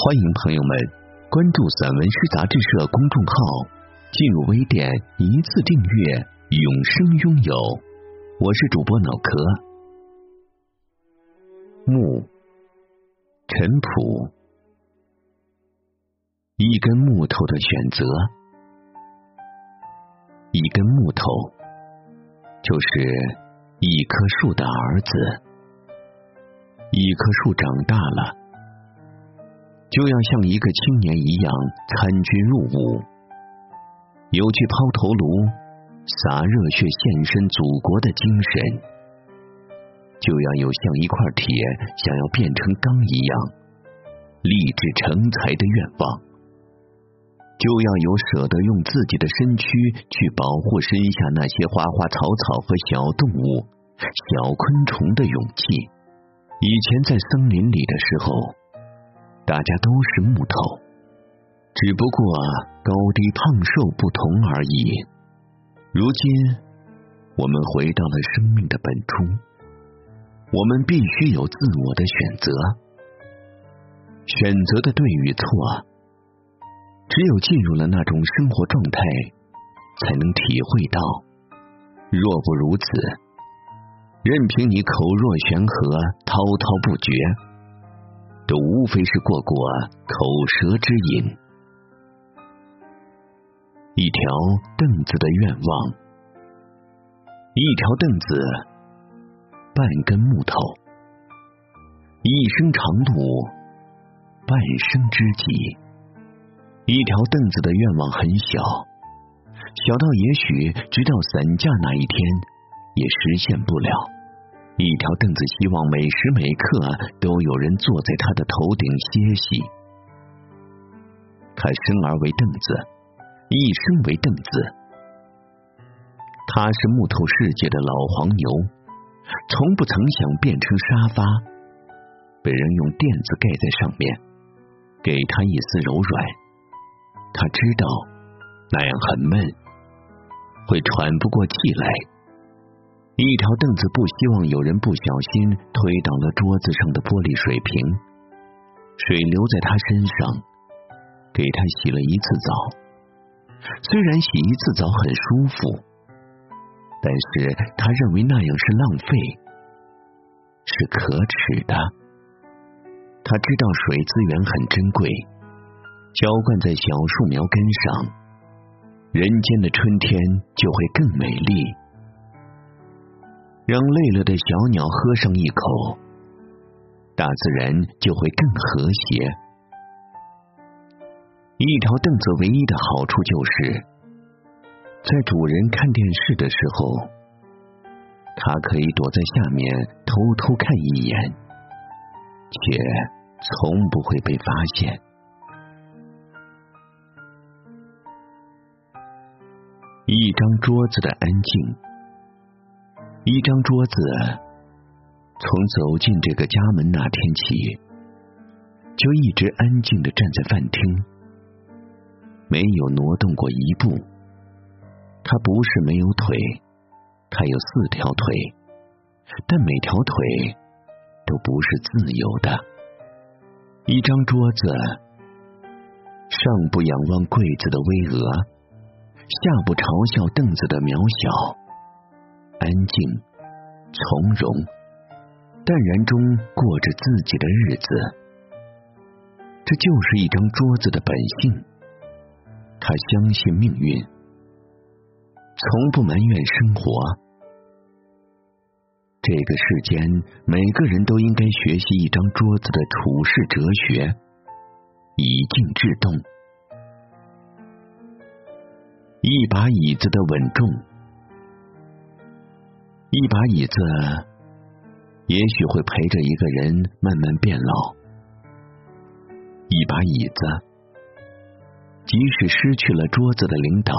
欢迎朋友们关注散文诗杂志社公众号，进入微店一次订阅，永生拥有。我是主播脑壳。木，陈朴。一根木头的选择，一根木头就是一棵树的儿子。一棵树长大了，就要像一个青年一样参军入伍，有去抛头颅、洒热血献身祖国的精神；就要有像一块铁想要变成钢一样立志成才的愿望；就要有舍得用自己的身躯去保护身下那些花花草草和小动物、小昆虫的勇气。以前在森林里的时候，大家都是木头，只不过高低胖瘦不同而已。如今，我们回到了生命的本初，我们必须有自我的选择。选择的对与错，只有进入了那种生活状态，才能体会到。若不如此，任凭你口若悬河、滔滔不绝，都无非是过过口舌之瘾。一条凳子的愿望，一条凳子，半根木头，一生长度，半生知己。一条凳子的愿望很小，小到也许直到散架那一天也实现不了。一条凳子，希望每时每刻都有人坐在他的头顶歇息。他生而为凳子，一生为凳子。他是木头世界的老黄牛，从不曾想变成沙发，被人用垫子盖在上面，给他一丝柔软。他知道那样很闷，会喘不过气来。一条凳子不希望有人不小心推倒了桌子上的玻璃水瓶，水流在他身上，给他洗了一次澡。虽然洗一次澡很舒服，但是他认为那样是浪费，是可耻的。他知道水资源很珍贵，浇灌在小树苗根上，人间的春天就会更美丽。让累了的小鸟喝上一口，大自然就会更和谐。一条凳子唯一的好处就是，在主人看电视的时候，它可以躲在下面偷偷看一眼，却从不会被发现。一张桌子的安静。一张桌子，从走进这个家门那天起，就一直安静的站在饭厅，没有挪动过一步。他不是没有腿，他有四条腿，但每条腿都不是自由的。一张桌子，上不仰望柜子的巍峨，下不嘲笑凳子的渺小。安静、从容、淡然中过着自己的日子，这就是一张桌子的本性。他相信命运，从不埋怨生活。这个世间，每个人都应该学习一张桌子的处世哲学，以静制动。一把椅子的稳重。一把椅子，也许会陪着一个人慢慢变老。一把椅子，即使失去了桌子的领导，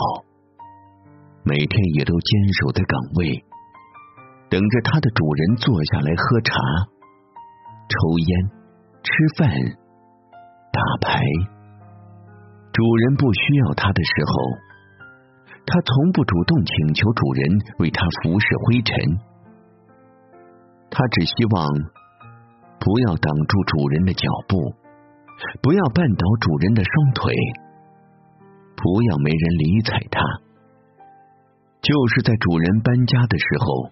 每天也都坚守在岗位，等着他的主人坐下来喝茶、抽烟、吃饭、打牌。主人不需要他的时候，他从不主动请求主人为他服侍灰尘，他只希望不要挡住主人的脚步，不要绊倒主人的双腿。不要没人理睬他，就是在主人搬家的时候，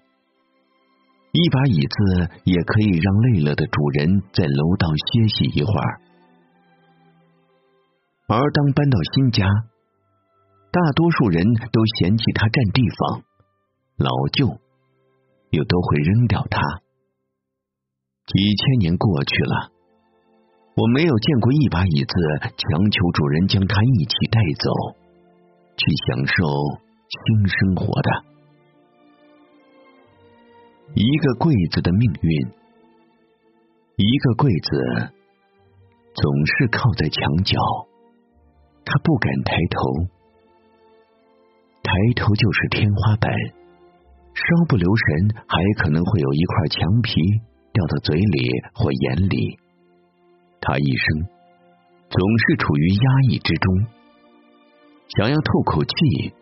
一把椅子也可以让累了的主人在楼道歇息一会儿。而当搬到新家，大多数人都嫌弃它占地方、老旧，又都会扔掉它。几千年过去了。我没有见过一把椅子强求主人将它一起带走，去享受新生活的。一个柜子的命运，一个柜子总是靠在墙角，他不敢抬头，抬头就是天花板，稍不留神还可能会有一块墙皮掉到嘴里或眼里。他一生总是处于压抑之中，想要透口气，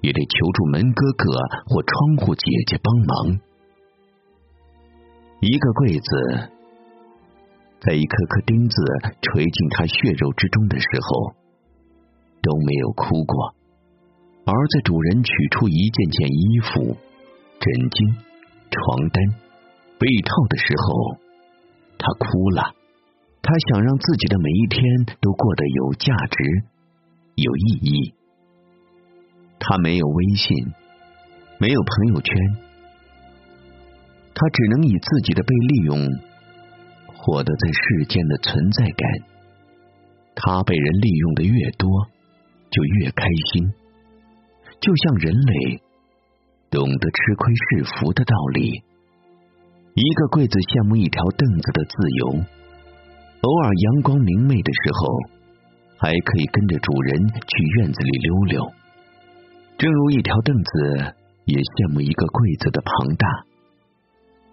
也得求助门哥哥或窗户姐姐帮忙。一个柜子，在一颗颗钉子锤进他血肉之中的时候，都没有哭过；而在主人取出一件件衣服、枕巾、床单、被套的时候，他哭了。他想让自己的每一天都过得有价值、有意义。他没有微信，没有朋友圈，他只能以自己的被利用获得在世间的存在感。他被人利用的越多，就越开心，就像人类懂得吃亏是福的道理。一个柜子羡慕一条凳子的自由。偶尔阳光明媚的时候，还可以跟着主人去院子里溜溜。正如一条凳子也羡慕一个柜子的庞大，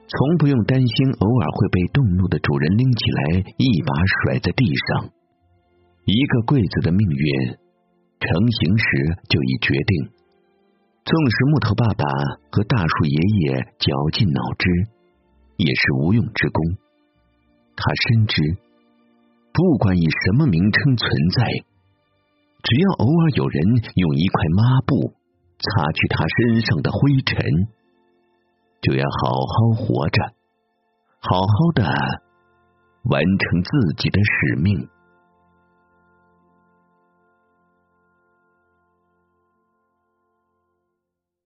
从不用担心偶尔会被动怒的主人拎起来一把甩在地上。一个柜子的命运成型时就已决定。纵使木头爸爸和大树爷爷绞尽脑汁，也是无用之功。他深知。不管以什么名称存在，只要偶尔有人用一块抹布擦去他身上的灰尘，就要好好活着，好好的完成自己的使命。